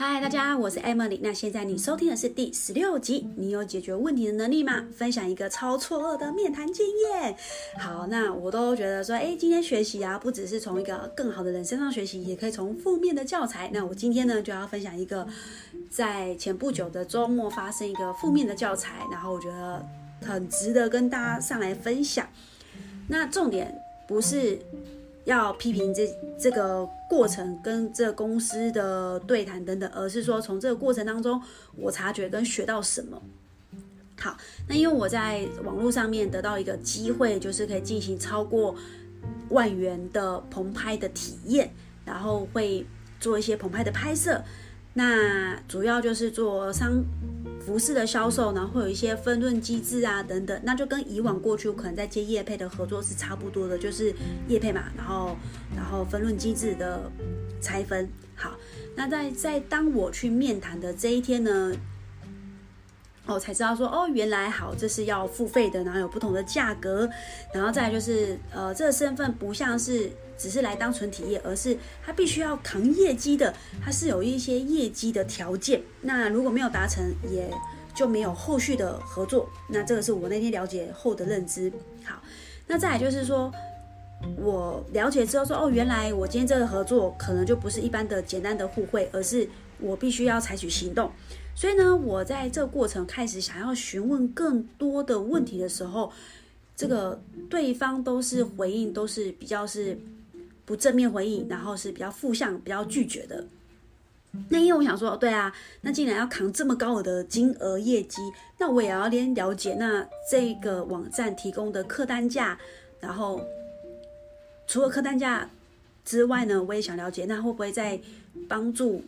嗨，大家，我是 Emily。那现在你收听的是第十六集。你有解决问题的能力吗？分享一个超错愕的面谈经验。好，那我都觉得说，哎，今天学习啊，不只是从一个更好的人身上学习，也可以从负面的教材。那我今天呢，就要分享一个在前不久的周末发生一个负面的教材，然后我觉得很值得跟大家上来分享。那重点不是。要批评这这个过程跟这公司的对谈等等，而是说从这个过程当中，我察觉跟学到什么。好，那因为我在网络上面得到一个机会，就是可以进行超过万元的棚拍的体验，然后会做一些棚拍的拍摄。那主要就是做商服饰的销售，然后会有一些分润机制啊等等，那就跟以往过去我可能在接业配的合作是差不多的，就是业配嘛，然后然后分润机制的拆分。好，那在在当我去面谈的这一天呢，哦才知道说哦原来好这是要付费的，然后有不同的价格，然后再来就是呃这个身份不像是。只是来当纯体验，而是他必须要扛业绩的，他是有一些业绩的条件。那如果没有达成，也就没有后续的合作。那这个是我那天了解后的认知。好，那再来就是说，我了解之后说，哦，原来我今天这个合作可能就不是一般的简单的互惠，而是我必须要采取行动。所以呢，我在这个过程开始想要询问更多的问题的时候，这个对方都是回应，都是比较是。不正面回应，然后是比较负向、比较拒绝的。那因为我想说，对啊，那既然要扛这么高额的金额业绩，那我也要先了解那这个网站提供的客单价，然后除了客单价之外呢，我也想了解那会不会在帮助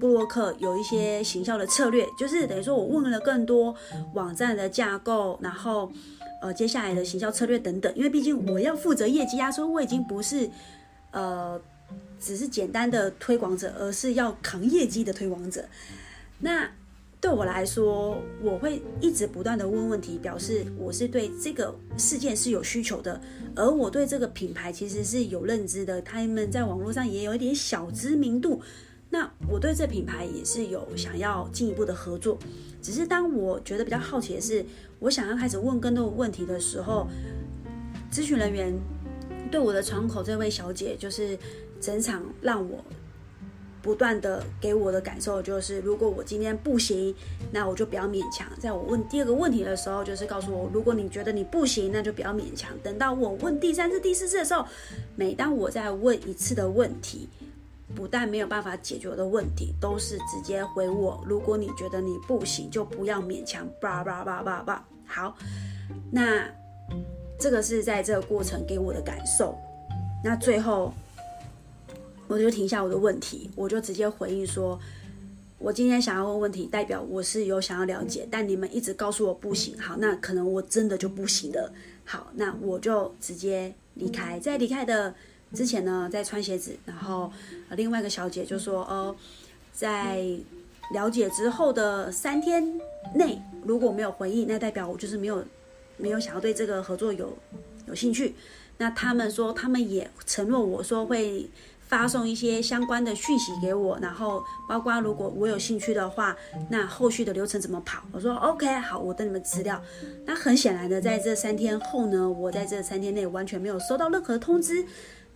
布洛克有一些行销的策略，就是等于说我问了更多网站的架构，然后。呃，接下来的行销策略等等，因为毕竟我要负责业绩啊，所以我已经不是呃只是简单的推广者，而是要扛业绩的推广者。那对我来说，我会一直不断的问问题，表示我是对这个事件是有需求的，而我对这个品牌其实是有认知的，他们在网络上也有一点小知名度。那我对这品牌也是有想要进一步的合作，只是当我觉得比较好奇的是，我想要开始问更多问题的时候，咨询人员对我的窗口这位小姐，就是整场让我不断的给我的感受就是，如果我今天不行，那我就不要勉强。在我问第二个问题的时候，就是告诉我，如果你觉得你不行，那就不要勉强。等到我问第三次、第四次的时候，每当我再问一次的问题。不但没有办法解决的问题，都是直接回我。如果你觉得你不行，就不要勉强。叭叭叭叭叭。好，那这个是在这个过程给我的感受。那最后，我就停下我的问题，我就直接回应说：我今天想要问问题，代表我是有想要了解，但你们一直告诉我不行。好，那可能我真的就不行了。好，那我就直接离开。在离开的。之前呢，在穿鞋子，然后另外一个小姐就说：“哦，在了解之后的三天内，如果没有回应，那代表我就是没有没有想要对这个合作有有兴趣。那他们说，他们也承诺我说会发送一些相关的讯息给我，然后包括如果我有兴趣的话，那后续的流程怎么跑？我说 OK，好，我等你们资料。那很显然的，在这三天后呢，我在这三天内完全没有收到任何通知。”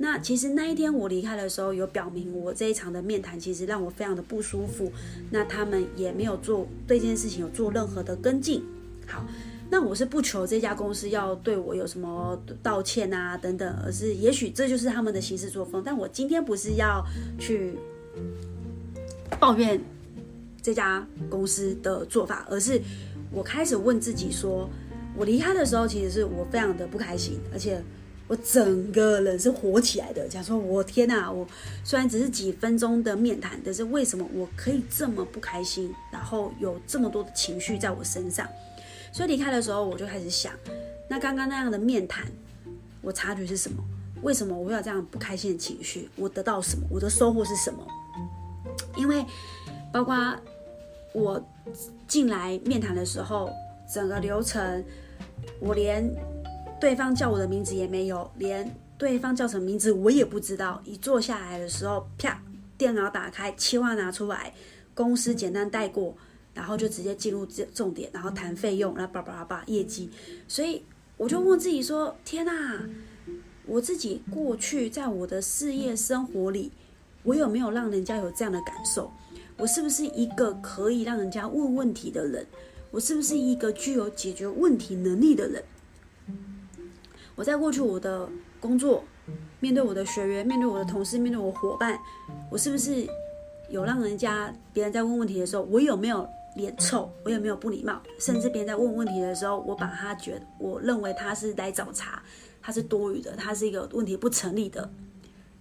那其实那一天我离开的时候，有表明我这一场的面谈其实让我非常的不舒服。那他们也没有做对这件事情有做任何的跟进。好，那我是不求这家公司要对我有什么道歉啊等等，而是也许这就是他们的行事作风。但我今天不是要去抱怨这家公司的做法，而是我开始问自己说，我离开的时候其实是我非常的不开心，而且。我整个人是火起来的，讲说，我天哪！我虽然只是几分钟的面谈，但是为什么我可以这么不开心，然后有这么多的情绪在我身上？所以离开的时候，我就开始想，那刚刚那样的面谈，我察觉是什么？为什么我会有这样不开心的情绪？我得到什么？我的收获是什么？因为包括我进来面谈的时候，整个流程，我连。对方叫我的名字也没有，连对方叫什么名字我也不知道。一坐下来的时候，啪，电脑打开，企划拿出来，公司简单带过，然后就直接进入这重点，然后谈费用，然后叭叭叭叭业绩。所以我就问自己说：天哪，我自己过去在我的事业生活里，我有没有让人家有这样的感受？我是不是一个可以让人家问问题的人？我是不是一个具有解决问题能力的人？我在过去我的工作，面对我的学员，面对我的同事，面对我伙伴，我是不是有让人家别人在问问题的时候，我有没有脸臭？我有没有不礼貌？甚至别人在问问题的时候，我把他觉得，我认为他是来找茬，他是多余的，他是一个问题不成立的，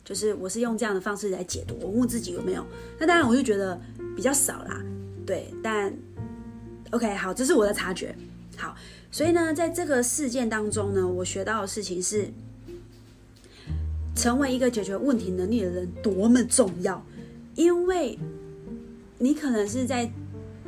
就是我是用这样的方式来解读。我问自己有没有？那当然，我就觉得比较少啦。对，但 OK，好，这是我的察觉。好。所以呢，在这个事件当中呢，我学到的事情是，成为一个解决问题能力的人多么重要。因为，你可能是在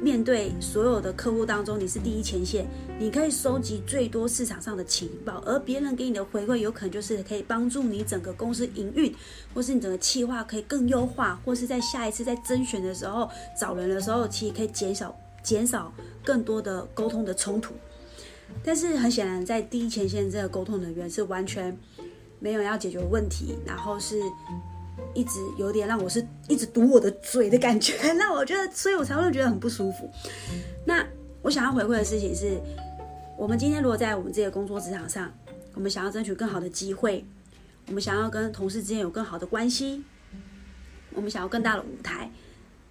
面对所有的客户当中，你是第一前线，你可以收集最多市场上的情报，而别人给你的回馈，有可能就是可以帮助你整个公司营运，或是你整个企划可以更优化，或是在下一次在甄选的时候找人的时候，其实可以减少减少更多的沟通的冲突。但是很显然，在第一前线这个沟通人员是完全没有要解决问题，然后是一直有点让我是一直堵我的嘴的感觉，那我觉得，所以我才会觉得很不舒服。那我想要回馈的事情是，我们今天如果在我们这个工作职场上，我们想要争取更好的机会，我们想要跟同事之间有更好的关系，我们想要更大的舞台，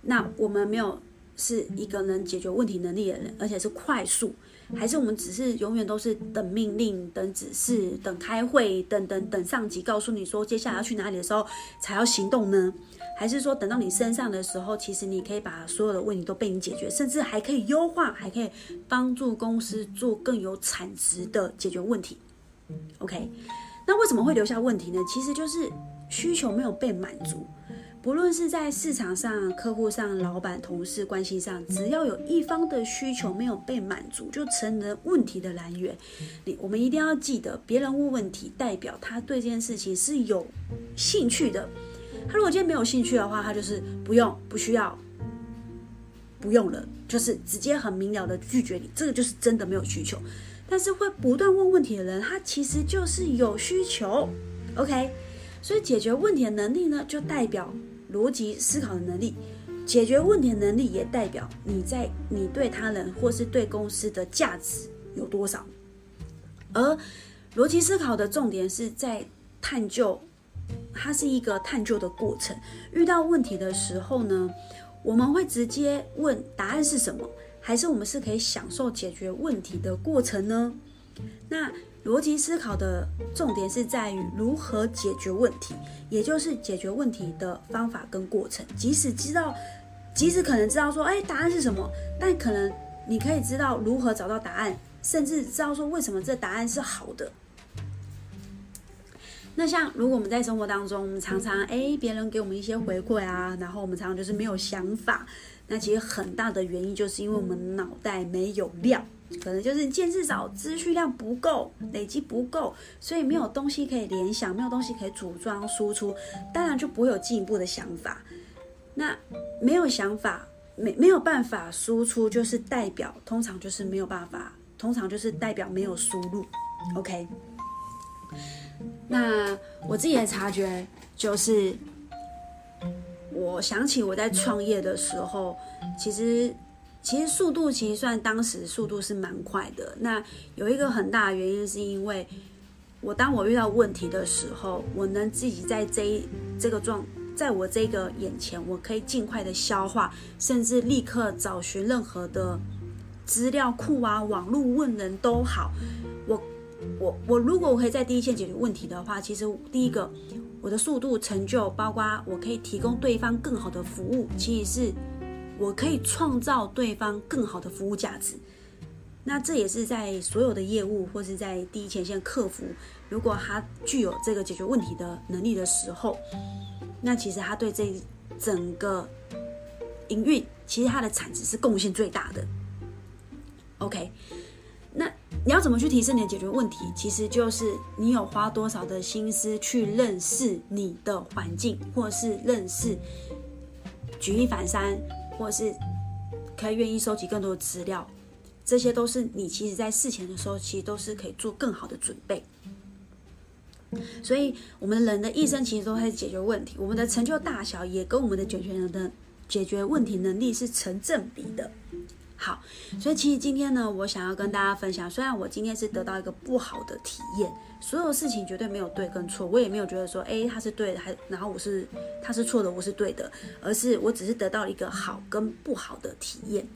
那我们没有是一个能解决问题能力的人，而且是快速。还是我们只是永远都是等命令、等指示、等开会、等等等上级告诉你说接下来要去哪里的时候才要行动呢？还是说等到你身上的时候，其实你可以把所有的问题都被你解决，甚至还可以优化，还可以帮助公司做更有产值的解决问题？OK，那为什么会留下问题呢？其实就是需求没有被满足。不论是在市场上、客户上、老板、同事关系上，只要有一方的需求没有被满足，就成了问题的来源。你我们一定要记得，别人问问题，代表他对这件事情是有兴趣的。他如果今天没有兴趣的话，他就是不用、不需要、不用了，就是直接很明了的拒绝你。这个就是真的没有需求。但是会不断问问题的人，他其实就是有需求。OK。所以解决问题的能力呢，就代表逻辑思考的能力。解决问题的能力也代表你在你对他人或是对公司的价值有多少。而逻辑思考的重点是在探究，它是一个探究的过程。遇到问题的时候呢，我们会直接问答案是什么，还是我们是可以享受解决问题的过程呢？那。逻辑思考的重点是在于如何解决问题，也就是解决问题的方法跟过程。即使知道，即使可能知道说，哎，答案是什么，但可能你可以知道如何找到答案，甚至知道说为什么这答案是好的。那像如果我们在生活当中，我们常常哎，别人给我们一些回馈啊，然后我们常常就是没有想法，那其实很大的原因就是因为我们脑袋没有料。可能就是见识少，资讯量不够，累积不够，所以没有东西可以联想，没有东西可以组装输出，当然就不会有进一步的想法。那没有想法，没没有办法输出，就是代表通常就是没有办法，通常就是代表没有输入。OK，那我自己的察觉就是，我想起我在创业的时候，其实。其实速度其实算当时速度是蛮快的。那有一个很大的原因是因为我当我遇到问题的时候，我能自己在这一这个状，在我这个眼前，我可以尽快的消化，甚至立刻找寻任何的资料库啊、网络问人都好。我我我如果我可以在第一线解决问题的话，其实第一个我的速度成就，包括我可以提供对方更好的服务，其实是。我可以创造对方更好的服务价值，那这也是在所有的业务或是在第一前线客服，如果他具有这个解决问题的能力的时候，那其实他对这整个营运，其实他的产值是贡献最大的。OK，那你要怎么去提升你的解决问题？其实就是你有花多少的心思去认识你的环境，或是认识。举一反三，或者是可以愿意收集更多的资料，这些都是你其实在事前的时候，其实都是可以做更好的准备。所以，我们人的一生其实都在解决问题，我们的成就大小也跟我们的解决人的解决问题能力是成正比的。好，所以其实今天呢，我想要跟大家分享，虽然我今天是得到一个不好的体验，所有事情绝对没有对跟错，我也没有觉得说，哎，他是对的，还然后我是他是错的，我是对的，而是我只是得到一个好跟不好的体验。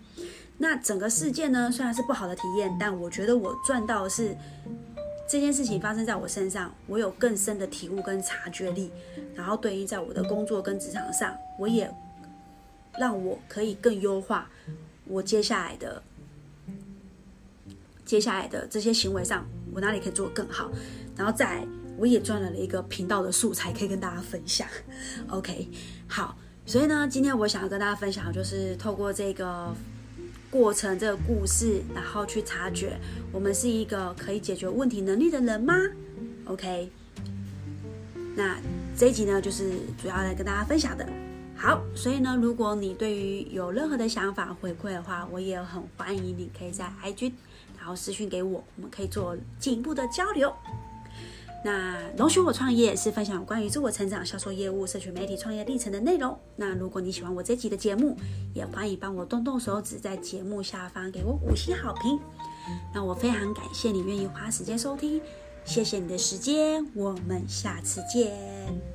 那整个事件呢，虽然是不好的体验，但我觉得我赚到的是。这件事情发生在我身上，我有更深的体悟跟察觉力，然后对应在我的工作跟职场上，我也让我可以更优化我接下来的接下来的这些行为上，我哪里可以做得更好，然后再我也赚了了一个频道的素材可以跟大家分享。OK，好，所以呢，今天我想要跟大家分享的就是透过这个。过程这个故事，然后去察觉，我们是一个可以解决问题能力的人吗？OK，那这一集呢，就是主要来跟大家分享的。好，所以呢，如果你对于有任何的想法回馈的话，我也很欢迎你可以在 IG，然后私讯给我，我们可以做进一步的交流。那容许我创业是分享关于自我成长、销售业务、社群媒体创业历程的内容。那如果你喜欢我这集的节目，也欢迎帮我动动手指，在节目下方给我五星好评。那我非常感谢你愿意花时间收听，谢谢你的时间，我们下次见。